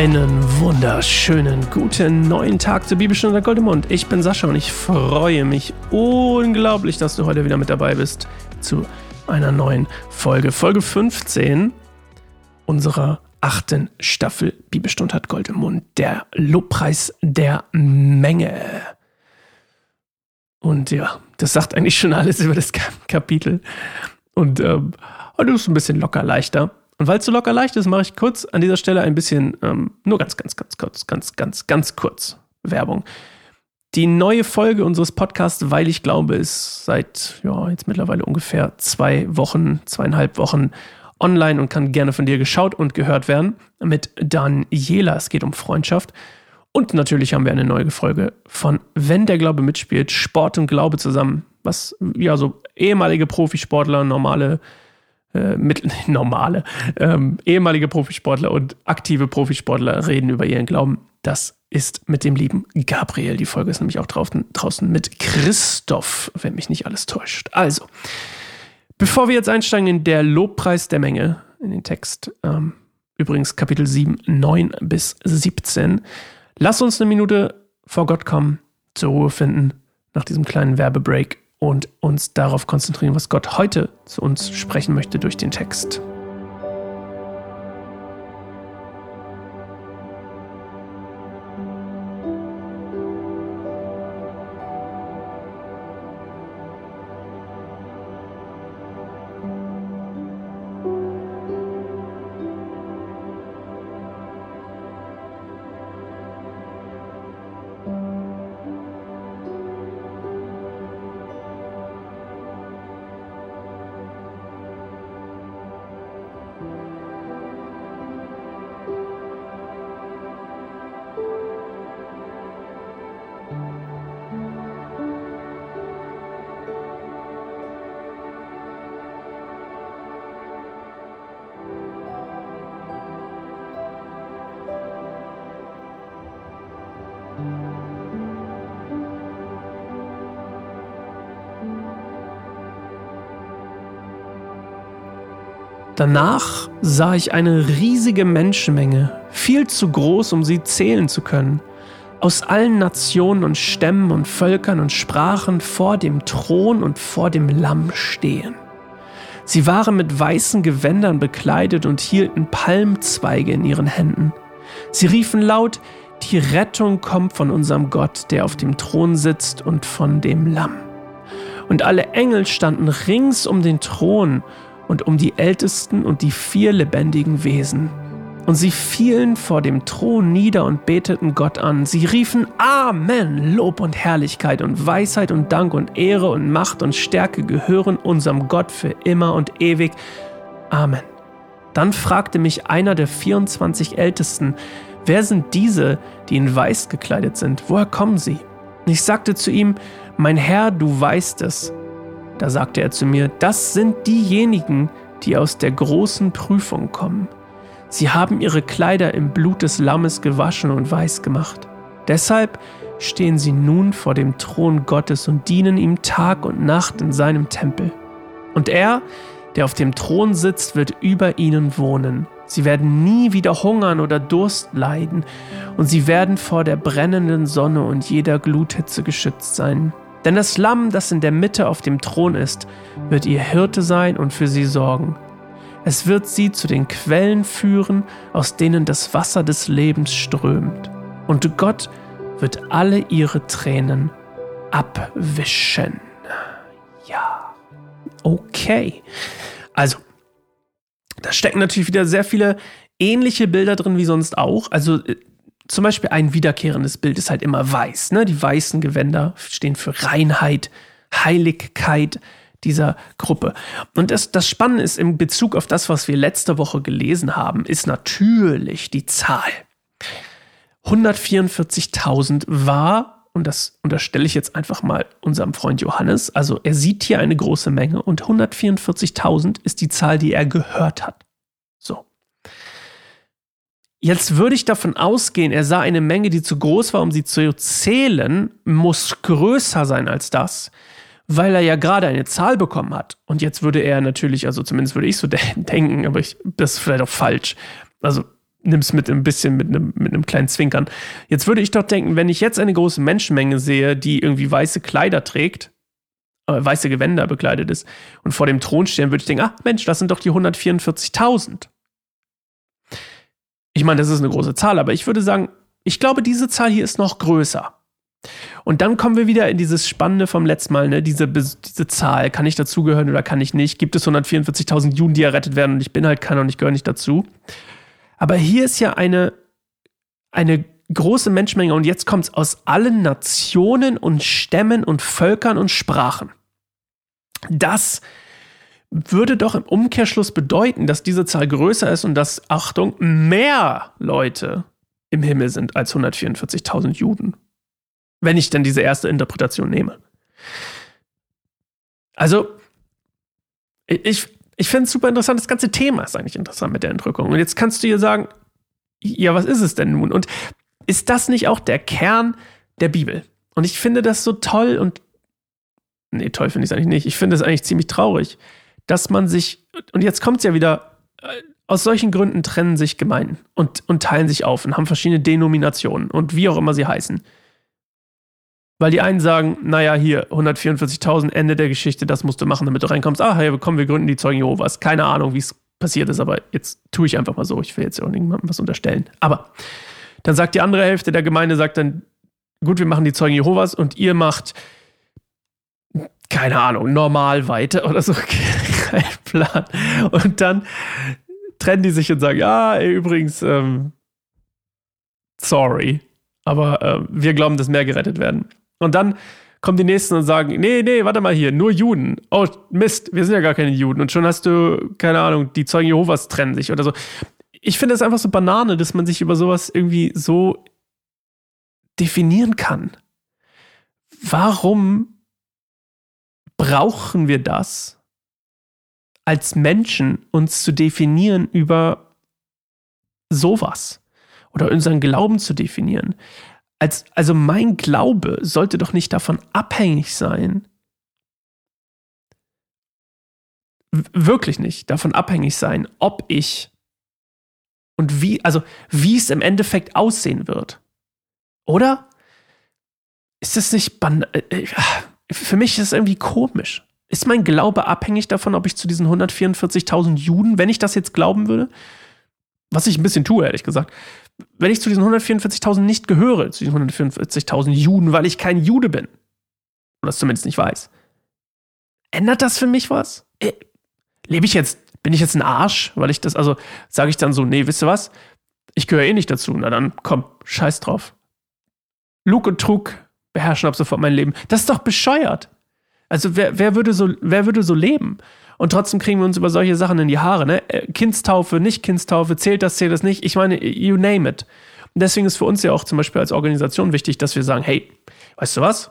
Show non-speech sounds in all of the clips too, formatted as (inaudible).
Einen wunderschönen guten neuen Tag zur Bibelstunde Goldemund. Ich bin Sascha und ich freue mich unglaublich, dass du heute wieder mit dabei bist zu einer neuen Folge. Folge 15 unserer achten Staffel Bibelstunde hat Gold im Mund. Der Lobpreis der Menge. Und ja, das sagt eigentlich schon alles über das Kapitel. Und ähm, heute ist es ein bisschen locker leichter. Und weil es so locker leicht ist, mache ich kurz an dieser Stelle ein bisschen, ähm, nur ganz, ganz, ganz kurz, ganz, ganz, ganz kurz Werbung. Die neue Folge unseres Podcasts, weil ich glaube, ist seit ja, jetzt mittlerweile ungefähr zwei Wochen, zweieinhalb Wochen online und kann gerne von dir geschaut und gehört werden mit Daniela. Es geht um Freundschaft. Und natürlich haben wir eine neue Folge von Wenn der Glaube mitspielt, Sport und Glaube zusammen, was ja so ehemalige Profisportler, normale äh, mit, (laughs) normale, ähm, ehemalige Profisportler und aktive Profisportler reden über ihren Glauben. Das ist mit dem lieben Gabriel. Die Folge ist nämlich auch draußen, draußen mit Christoph, wenn mich nicht alles täuscht. Also, bevor wir jetzt einsteigen in der Lobpreis der Menge, in den Text, ähm, übrigens Kapitel 7, 9 bis 17, lass uns eine Minute vor Gott kommen, zur Ruhe finden, nach diesem kleinen Werbebreak und uns darauf konzentrieren, was Gott heute zu uns sprechen möchte durch den Text. Danach sah ich eine riesige Menschenmenge, viel zu groß, um sie zählen zu können, aus allen Nationen und Stämmen und Völkern und Sprachen vor dem Thron und vor dem Lamm stehen. Sie waren mit weißen Gewändern bekleidet und hielten Palmzweige in ihren Händen. Sie riefen laut, die Rettung kommt von unserem Gott, der auf dem Thron sitzt und von dem Lamm. Und alle Engel standen rings um den Thron und um die Ältesten und die vier lebendigen Wesen. Und sie fielen vor dem Thron nieder und beteten Gott an. Sie riefen Amen, Lob und Herrlichkeit und Weisheit und Dank und Ehre und Macht und Stärke gehören unserem Gott für immer und ewig. Amen. Dann fragte mich einer der 24 Ältesten, wer sind diese, die in Weiß gekleidet sind? Woher kommen sie? Ich sagte zu ihm, mein Herr, du weißt es. Da sagte er zu mir, das sind diejenigen, die aus der großen Prüfung kommen. Sie haben ihre Kleider im Blut des Lammes gewaschen und weiß gemacht. Deshalb stehen sie nun vor dem Thron Gottes und dienen ihm Tag und Nacht in seinem Tempel. Und er, der auf dem Thron sitzt, wird über ihnen wohnen. Sie werden nie wieder hungern oder Durst leiden, und sie werden vor der brennenden Sonne und jeder Gluthitze geschützt sein. Denn das Lamm, das in der Mitte auf dem Thron ist, wird ihr Hirte sein und für sie sorgen. Es wird sie zu den Quellen führen, aus denen das Wasser des Lebens strömt. Und Gott wird alle ihre Tränen abwischen. Ja. Okay. Also, da stecken natürlich wieder sehr viele ähnliche Bilder drin wie sonst auch. Also äh, zum Beispiel ein wiederkehrendes Bild ist halt immer weiß. Ne? Die weißen Gewänder stehen für Reinheit, Heiligkeit dieser Gruppe. Und das, das Spannende ist in Bezug auf das, was wir letzte Woche gelesen haben, ist natürlich die Zahl. 144.000 war, und das unterstelle ich jetzt einfach mal unserem Freund Johannes, also er sieht hier eine große Menge und 144.000 ist die Zahl, die er gehört hat. Jetzt würde ich davon ausgehen, er sah eine Menge, die zu groß war, um sie zu zählen, muss größer sein als das, weil er ja gerade eine Zahl bekommen hat. Und jetzt würde er natürlich, also zumindest würde ich so (laughs) denken, aber ich, das ist vielleicht auch falsch. Also nimm es mit ein bisschen mit einem, mit einem kleinen Zwinkern. Jetzt würde ich doch denken, wenn ich jetzt eine große Menschenmenge sehe, die irgendwie weiße Kleider trägt, äh, weiße Gewänder bekleidet ist und vor dem Thron stehen, würde ich denken, ach Mensch, das sind doch die 144.000. Ich meine, das ist eine große Zahl, aber ich würde sagen, ich glaube, diese Zahl hier ist noch größer. Und dann kommen wir wieder in dieses Spannende vom letzten Mal, ne? diese, diese Zahl, kann ich dazugehören oder kann ich nicht? Gibt es 144.000 Juden, die errettet werden und ich bin halt keiner und ich gehöre nicht dazu? Aber hier ist ja eine, eine große Menschenmenge und jetzt kommt es aus allen Nationen und Stämmen und Völkern und Sprachen. Das würde doch im Umkehrschluss bedeuten, dass diese Zahl größer ist und dass, Achtung, mehr Leute im Himmel sind als 144.000 Juden. Wenn ich denn diese erste Interpretation nehme. Also, ich, ich finde es super interessant. Das ganze Thema ist eigentlich interessant mit der Entrückung. Und jetzt kannst du dir sagen, ja, was ist es denn nun? Und ist das nicht auch der Kern der Bibel? Und ich finde das so toll und, nee, toll finde ich es eigentlich nicht. Ich finde es eigentlich ziemlich traurig, dass man sich, und jetzt kommt es ja wieder, äh, aus solchen Gründen trennen sich Gemeinden und, und teilen sich auf und haben verschiedene Denominationen und wie auch immer sie heißen. Weil die einen sagen, naja, hier 144.000, Ende der Geschichte, das musst du machen, damit du reinkommst. Ah, hey, komm, wir gründen die Zeugen Jehovas. Keine Ahnung, wie es passiert ist, aber jetzt tue ich einfach mal so. Ich will jetzt auch niemandem was unterstellen. Aber dann sagt die andere Hälfte der Gemeinde, sagt dann, gut, wir machen die Zeugen Jehovas und ihr macht, keine Ahnung, normal weiter oder so. (laughs) Kein Plan. Und dann trennen die sich und sagen, ja, ey, übrigens, ähm, sorry, aber äh, wir glauben, dass mehr gerettet werden. Und dann kommen die Nächsten und sagen, nee, nee, warte mal hier, nur Juden. Oh, Mist, wir sind ja gar keine Juden. Und schon hast du, keine Ahnung, die Zeugen Jehovas trennen sich oder so. Ich finde es einfach so Banane, dass man sich über sowas irgendwie so definieren kann. Warum brauchen wir das, als Menschen uns zu definieren über sowas? Oder unseren Glauben zu definieren? als, also mein Glaube sollte doch nicht davon abhängig sein, wirklich nicht davon abhängig sein, ob ich und wie, also wie es im Endeffekt aussehen wird. Oder? Ist das nicht ban äh, äh, Für mich ist es irgendwie komisch. Ist mein Glaube abhängig davon, ob ich zu diesen 144.000 Juden, wenn ich das jetzt glauben würde, was ich ein bisschen tue, ehrlich gesagt, wenn ich zu diesen 144.000 nicht gehöre, zu diesen 144.000 Juden, weil ich kein Jude bin, oder das zumindest nicht weiß, ändert das für mich was? Äh, lebe ich jetzt, bin ich jetzt ein Arsch, weil ich das, also sage ich dann so, nee, wisst ihr was? Ich gehöre eh nicht dazu. Na dann, komm, scheiß drauf. Lug und Trug beherrschen ab sofort mein Leben. Das ist doch bescheuert. Also wer, wer, würde so, wer würde so leben? Und trotzdem kriegen wir uns über solche Sachen in die Haare. Ne? Äh, Kindstaufe, nicht Kindstaufe, zählt das, zählt das nicht. Ich meine, you name it. Und deswegen ist für uns ja auch zum Beispiel als Organisation wichtig, dass wir sagen, hey, weißt du was?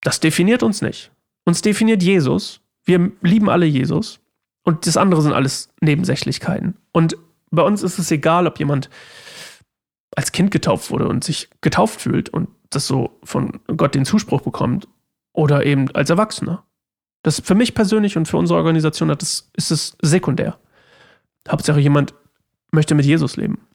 Das definiert uns nicht. Uns definiert Jesus. Wir lieben alle Jesus. Und das andere sind alles Nebensächlichkeiten. Und bei uns ist es egal, ob jemand als Kind getauft wurde und sich getauft fühlt und das so von Gott den Zuspruch bekommt oder eben als Erwachsener. Das für mich persönlich und für unsere Organisation das, ist es sekundär. Hauptsache jemand möchte mit Jesus leben.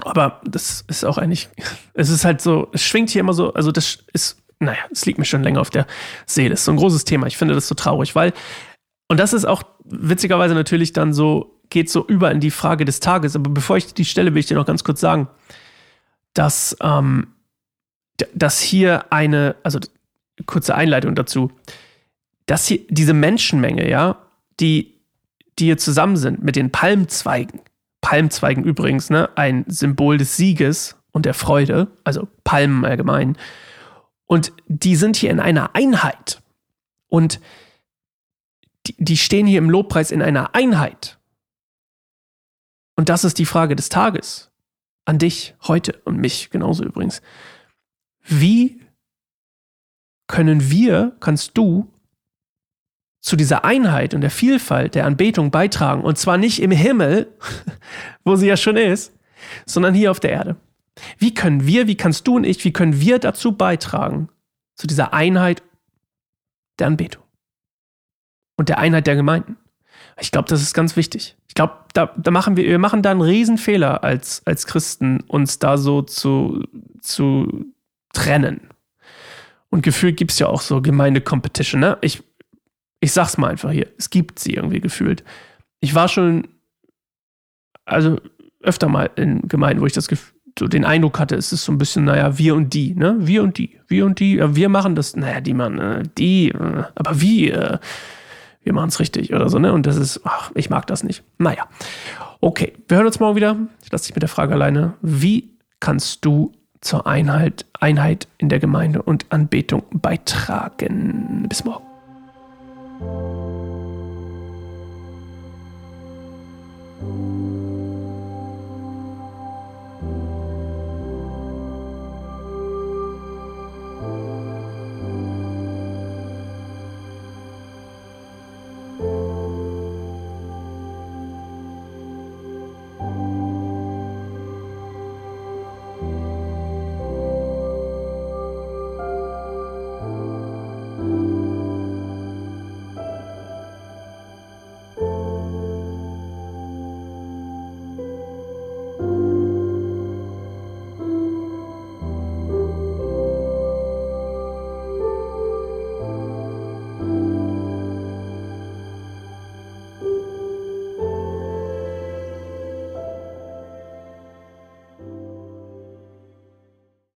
Aber das ist auch eigentlich, (laughs) es ist halt so, es schwingt hier immer so, also das ist, naja, es liegt mir schon länger auf der Seele. Es ist so ein großes Thema. Ich finde das so traurig, weil, und das ist auch witzigerweise natürlich dann so, geht so über in die Frage des Tages. Aber bevor ich die Stelle will ich dir noch ganz kurz sagen, dass, ähm, dass hier eine, also kurze Einleitung dazu, dass hier diese Menschenmenge, ja, die, die hier zusammen sind mit den Palmzweigen, Palmzweigen übrigens, ne, ein Symbol des Sieges und der Freude, also Palmen allgemein. Und die sind hier in einer Einheit. Und die, die stehen hier im Lobpreis in einer Einheit. Und das ist die Frage des Tages. An dich heute und mich genauso übrigens. Wie können wir, kannst du zu dieser Einheit und der Vielfalt der Anbetung beitragen. Und zwar nicht im Himmel, (laughs) wo sie ja schon ist, sondern hier auf der Erde. Wie können wir, wie kannst du und ich, wie können wir dazu beitragen, zu dieser Einheit der Anbetung und der Einheit der Gemeinden? Ich glaube, das ist ganz wichtig. Ich glaube, da, da machen wir, wir machen da einen Riesenfehler als, als Christen, uns da so zu, zu trennen. Und gefühlt gibt es ja auch so Gemeinde-Competition, ne? Ich, ich sag's mal einfach hier. Es gibt sie irgendwie gefühlt. Ich war schon, also öfter mal in Gemeinden, wo ich das so den Eindruck hatte, es ist so ein bisschen, naja, wir und die, ne? Wir und die, wir und die, ja, wir machen das, naja, die machen, äh, die, äh, aber wir, wir machen es richtig oder so, ne? Und das ist, ach, ich mag das nicht. Naja. Okay, wir hören uns morgen wieder. Ich lasse dich mit der Frage alleine. Wie kannst du zur Einheit, Einheit in der Gemeinde und Anbetung beitragen? Bis morgen.